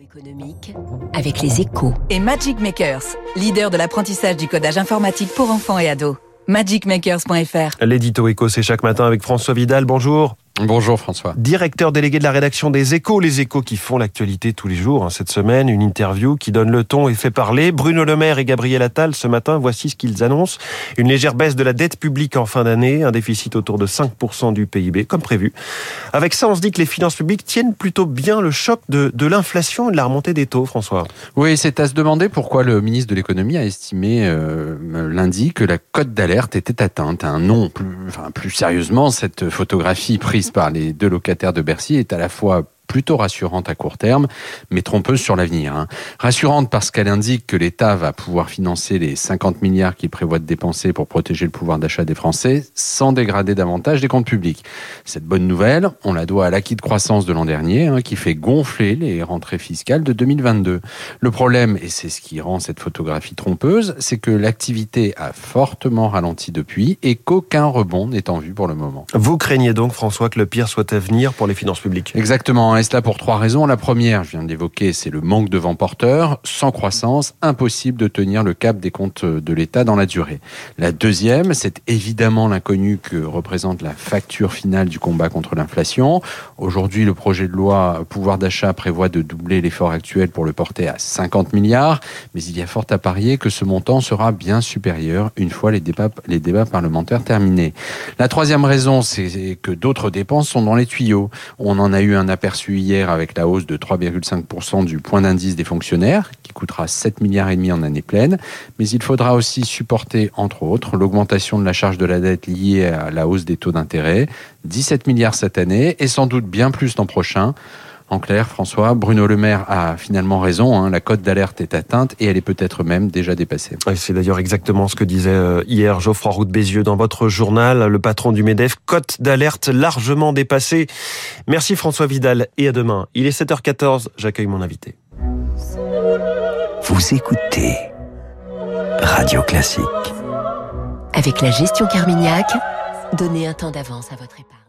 économique avec les échos. Et Magic Makers, leader de l'apprentissage du codage informatique pour enfants et ados. magicmakers.fr. L'édito éco, c'est chaque matin avec François Vidal. Bonjour. Bonjour François. Directeur délégué de la rédaction des Échos, les Échos qui font l'actualité tous les jours. Hein, cette semaine, une interview qui donne le ton et fait parler. Bruno Le Maire et Gabriel Attal ce matin, voici ce qu'ils annoncent. Une légère baisse de la dette publique en fin d'année, un déficit autour de 5% du PIB, comme prévu. Avec ça, on se dit que les finances publiques tiennent plutôt bien le choc de, de l'inflation et de la remontée des taux, François. Oui, c'est à se demander pourquoi le ministre de l'économie a estimé euh, lundi que la cote d'alerte était atteinte. Plus, enfin, plus sérieusement, cette photographie prise par les deux locataires de Bercy est à la fois plutôt rassurante à court terme, mais trompeuse sur l'avenir. Hein. Rassurante parce qu'elle indique que l'État va pouvoir financer les 50 milliards qu'il prévoit de dépenser pour protéger le pouvoir d'achat des Français sans dégrader davantage les comptes publics. Cette bonne nouvelle, on la doit à l'acquis de croissance de l'an dernier, hein, qui fait gonfler les rentrées fiscales de 2022. Le problème, et c'est ce qui rend cette photographie trompeuse, c'est que l'activité a fortement ralenti depuis et qu'aucun rebond n'est en vue pour le moment. Vous craignez donc, François, que le pire soit à venir pour les finances publiques? Exactement et cela pour trois raisons. La première, je viens de l'évoquer, c'est le manque de vents porteurs. Sans croissance, impossible de tenir le cap des comptes de l'État dans la durée. La deuxième, c'est évidemment l'inconnu que représente la facture finale du combat contre l'inflation. Aujourd'hui, le projet de loi pouvoir d'achat prévoit de doubler l'effort actuel pour le porter à 50 milliards, mais il y a fort à parier que ce montant sera bien supérieur une fois les débats, les débats parlementaires terminés. La troisième raison, c'est que d'autres dépenses sont dans les tuyaux. On en a eu un aperçu hier avec la hausse de 3,5% du point d'indice des fonctionnaires, qui coûtera 7 milliards et demi en année pleine. Mais il faudra aussi supporter, entre autres, l'augmentation de la charge de la dette liée à la hausse des taux d'intérêt, 17 milliards cette année et sans doute bien plus l'an prochain. En clair, François, Bruno Le Maire a finalement raison. Hein, la cote d'alerte est atteinte et elle est peut-être même déjà dépassée. c'est d'ailleurs exactement ce que disait euh, hier Geoffroy Roux Bézieux dans votre journal, le patron du MEDEF. Cote d'alerte largement dépassée. Merci François Vidal et à demain. Il est 7h14, j'accueille mon invité. Vous écoutez Radio Classique. Avec la gestion Carmignac, donnez un temps d'avance à votre épargne.